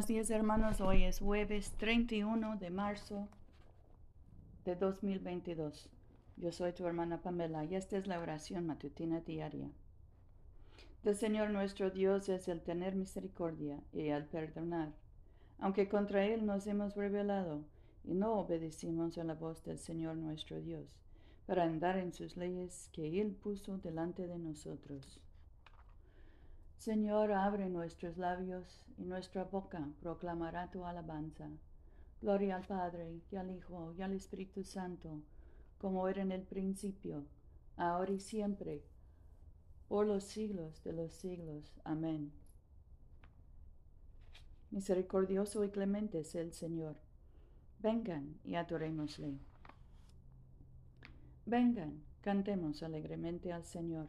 Buenos días hermanos, hoy es jueves 31 de marzo de 2022. Yo soy tu hermana Pamela y esta es la oración matutina diaria. Del Señor nuestro Dios es el tener misericordia y el perdonar, aunque contra Él nos hemos rebelado y no obedecimos a la voz del Señor nuestro Dios, para andar en sus leyes que Él puso delante de nosotros. Señor, abre nuestros labios y nuestra boca proclamará tu alabanza. Gloria al Padre, y al Hijo, y al Espíritu Santo, como era en el principio, ahora y siempre, por los siglos de los siglos. Amén. Misericordioso y clemente es el Señor. Vengan y adorémosle. Vengan, cantemos alegremente al Señor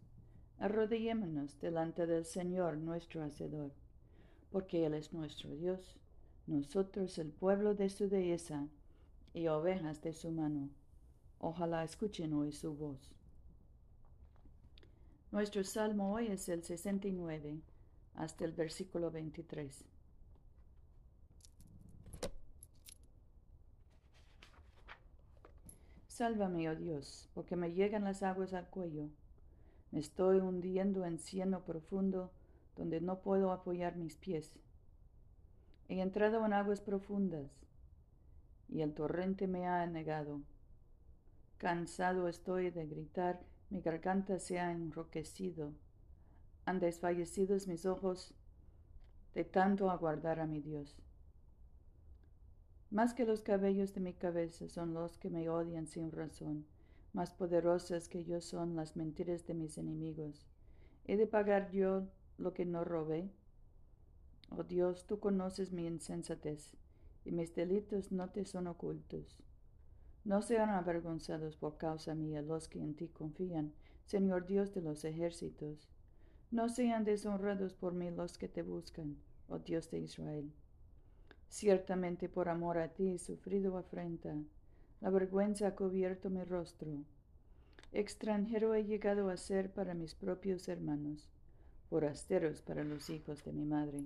arrodillémonos delante del Señor nuestro Hacedor, porque Él es nuestro Dios, nosotros el pueblo de su dehesa y ovejas de su mano. Ojalá escuchen hoy su voz. Nuestro salmo hoy es el 69 hasta el versículo 23. Sálvame, oh Dios, porque me llegan las aguas al cuello me estoy hundiendo en cieno profundo donde no puedo apoyar mis pies. He entrado en aguas profundas y el torrente me ha anegado. Cansado estoy de gritar, mi garganta se ha enroquecido. Han desfallecido mis ojos de tanto aguardar a mi Dios. Más que los cabellos de mi cabeza son los que me odian sin razón más poderosas que yo son las mentiras de mis enemigos. ¿He de pagar yo lo que no robé? Oh Dios, tú conoces mi insensatez, y mis delitos no te son ocultos. No sean avergonzados por causa mía los que en ti confían, Señor Dios de los ejércitos. No sean deshonrados por mí los que te buscan, oh Dios de Israel. Ciertamente por amor a ti he sufrido afrenta la vergüenza ha cubierto mi rostro. Extranjero he llegado a ser para mis propios hermanos, forasteros para los hijos de mi madre.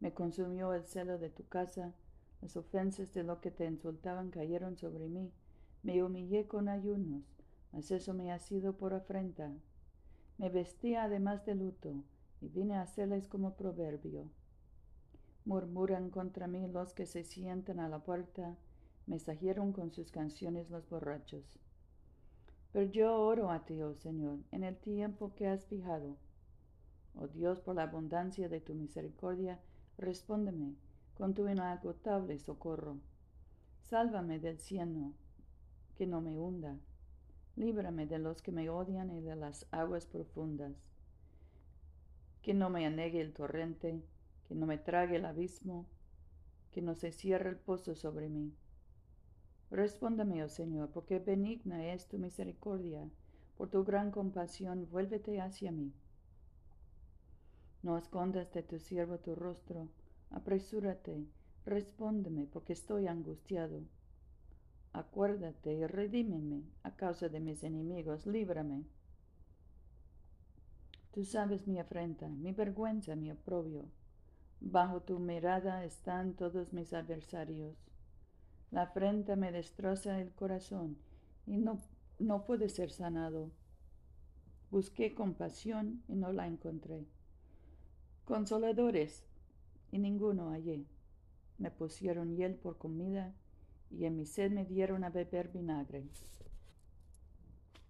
Me consumió el celo de tu casa, las ofensas de lo que te insultaban cayeron sobre mí, me humillé con ayunos, mas eso me ha sido por afrenta. Me vestía además de luto, y vine a hacerles como proverbio. Murmuran contra mí los que se sientan a la puerta, mensajeron con sus canciones los borrachos. Pero yo oro a ti, oh Señor, en el tiempo que has fijado. Oh Dios, por la abundancia de tu misericordia, respóndeme con tu inagotable socorro. Sálvame del cieno, que no me hunda. Líbrame de los que me odian y de las aguas profundas. Que no me anegue el torrente, que no me trague el abismo, que no se cierre el pozo sobre mí Respóndame, oh Señor, porque benigna es tu misericordia. Por tu gran compasión, vuélvete hacia mí. No escondas de tu siervo tu rostro. Apresúrate, respóndeme, porque estoy angustiado. Acuérdate y redímeme a causa de mis enemigos, líbrame. Tú sabes mi afrenta, mi vergüenza, mi oprobio. Bajo tu mirada están todos mis adversarios. La afrenta me destroza el corazón y no, no puede ser sanado. Busqué compasión y no la encontré. Consoladores y ninguno hallé. Me pusieron hiel por comida y en mi sed me dieron a beber vinagre.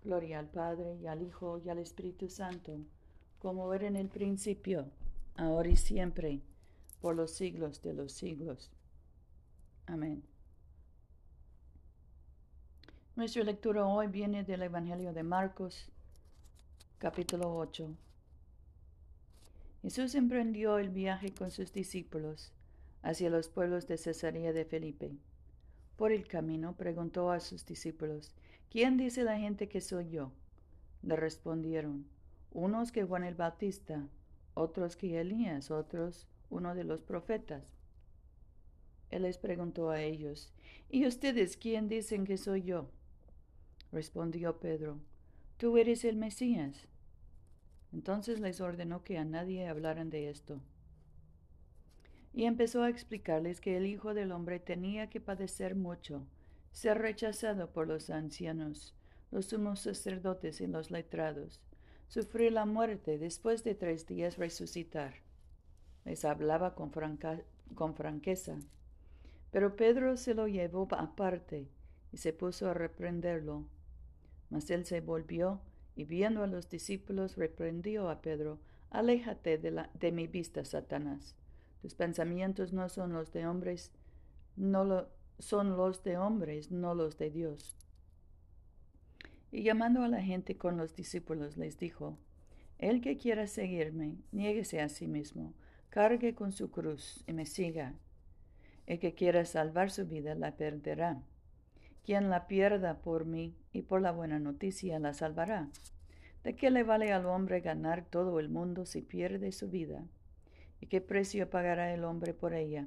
Gloria al Padre y al Hijo y al Espíritu Santo, como era en el principio, ahora y siempre, por los siglos de los siglos. Amén. Nuestra lectura hoy viene del Evangelio de Marcos, capítulo 8. Jesús emprendió el viaje con sus discípulos hacia los pueblos de Cesarea de Felipe. Por el camino preguntó a sus discípulos, ¿quién dice la gente que soy yo? Le respondieron, unos que Juan el Bautista, otros que Elías, otros uno de los profetas. Él les preguntó a ellos, ¿y ustedes quién dicen que soy yo? Respondió Pedro, tú eres el Mesías. Entonces les ordenó que a nadie hablaran de esto. Y empezó a explicarles que el Hijo del Hombre tenía que padecer mucho, ser rechazado por los ancianos, los sumos sacerdotes y los letrados, sufrir la muerte después de tres días resucitar. Les hablaba con, con franqueza. Pero Pedro se lo llevó aparte y se puso a reprenderlo. Mas él se volvió y viendo a los discípulos reprendió a Pedro, Aléjate de, la, de mi vista, Satanás. Tus pensamientos no son los de hombres, no lo, son los de hombres, no los de Dios. Y llamando a la gente con los discípulos, les dijo, El que quiera seguirme, niéguese a sí mismo, cargue con su cruz y me siga. El que quiera salvar su vida la perderá. Quien la pierda por mí y por la buena noticia la salvará. ¿De qué le vale al hombre ganar todo el mundo si pierde su vida? ¿Y qué precio pagará el hombre por ella?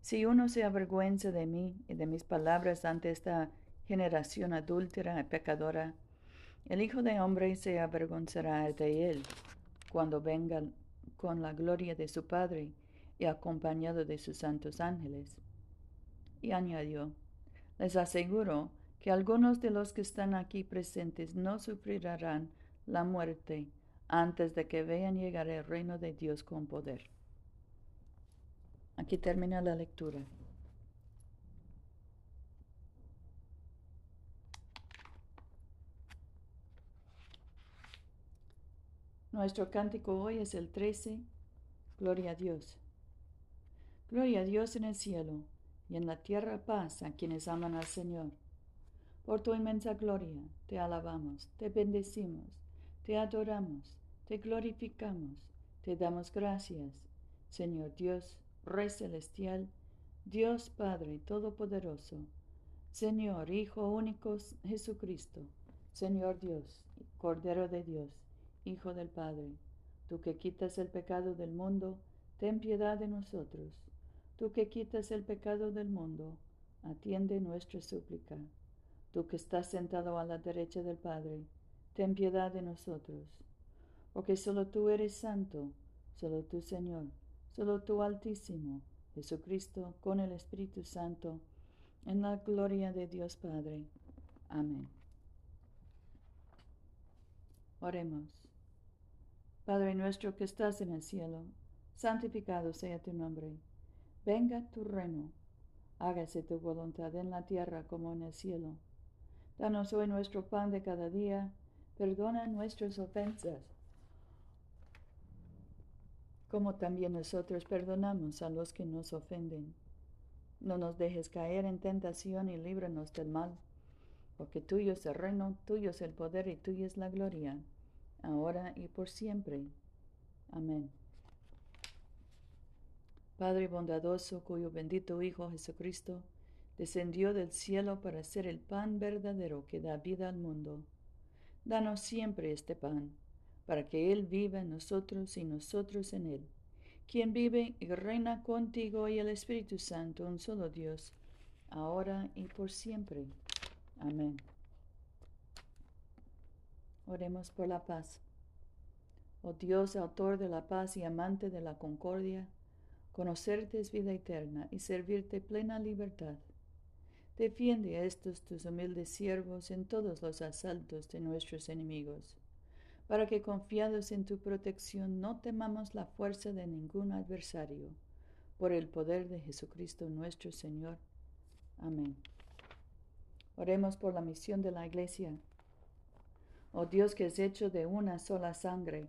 Si uno se avergüenza de mí y de mis palabras ante esta generación adúltera y pecadora, el Hijo de Hombre se avergonzará de él cuando venga con la gloria de su Padre y acompañado de sus santos ángeles. Y añadió, les aseguro que algunos de los que están aquí presentes no sufrirán la muerte antes de que vean llegar el reino de Dios con poder. Aquí termina la lectura. Nuestro cántico hoy es el 13, Gloria a Dios. Gloria a Dios en el cielo y en la tierra paz a quienes aman al Señor. Por tu inmensa gloria te alabamos, te bendecimos, te adoramos, te glorificamos, te damos gracias, Señor Dios, Rey celestial, Dios Padre Todopoderoso, Señor Hijo único Jesucristo, Señor Dios, Cordero de Dios, Hijo del Padre, tú que quitas el pecado del mundo, ten piedad de nosotros. Tú que quitas el pecado del mundo, atiende nuestra súplica. Tú que estás sentado a la derecha del Padre, ten piedad de nosotros. Porque solo tú eres santo, solo tú Señor, solo tú Altísimo, Jesucristo, con el Espíritu Santo, en la gloria de Dios Padre. Amén. Oremos. Padre nuestro que estás en el cielo, santificado sea tu nombre. Venga tu reino, hágase tu voluntad en la tierra como en el cielo. Danos hoy nuestro pan de cada día, perdona nuestras ofensas, como también nosotros perdonamos a los que nos ofenden. No nos dejes caer en tentación y líbranos del mal, porque tuyo es el reino, tuyo es el poder y tuya es la gloria, ahora y por siempre. Amén. Padre bondadoso, cuyo bendito Hijo Jesucristo descendió del cielo para ser el pan verdadero que da vida al mundo. Danos siempre este pan, para que Él viva en nosotros y nosotros en Él, quien vive y reina contigo y el Espíritu Santo, un solo Dios, ahora y por siempre. Amén. Oremos por la paz. Oh Dios, autor de la paz y amante de la concordia, Conocerte es vida eterna y servirte plena libertad. Defiende a estos tus humildes siervos en todos los asaltos de nuestros enemigos, para que confiados en tu protección no temamos la fuerza de ningún adversario, por el poder de Jesucristo nuestro Señor. Amén. Oremos por la misión de la Iglesia. Oh Dios que es hecho de una sola sangre,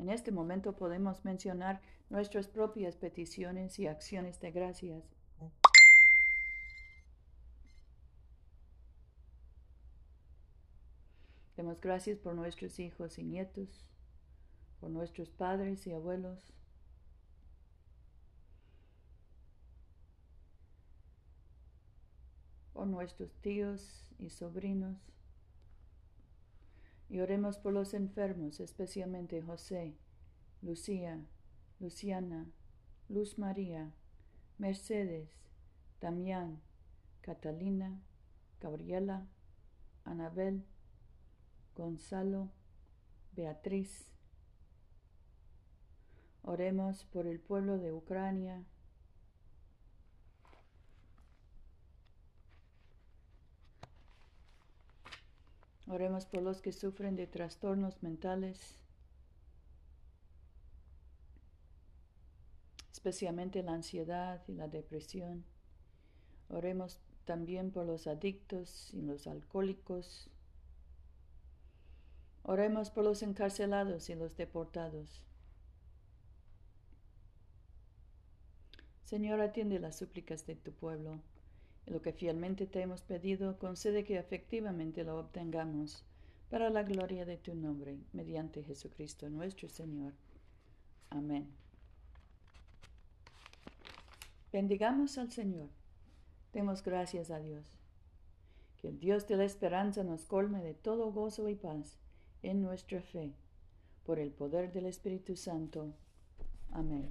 En este momento podemos mencionar nuestras propias peticiones y acciones de gracias. Demos gracias por nuestros hijos y nietos, por nuestros padres y abuelos, por nuestros tíos y sobrinos. Y oremos por los enfermos, especialmente José, Lucía, Luciana, Luz María, Mercedes, Damián, Catalina, Gabriela, Anabel, Gonzalo, Beatriz. Oremos por el pueblo de Ucrania, Oremos por los que sufren de trastornos mentales, especialmente la ansiedad y la depresión. Oremos también por los adictos y los alcohólicos. Oremos por los encarcelados y los deportados. Señor, atiende las súplicas de tu pueblo lo que fielmente te hemos pedido, concede que efectivamente lo obtengamos, para la gloria de tu nombre, mediante Jesucristo nuestro Señor. Amén. Bendigamos al Señor. Demos gracias a Dios. Que el Dios de la esperanza nos colme de todo gozo y paz en nuestra fe, por el poder del Espíritu Santo. Amén.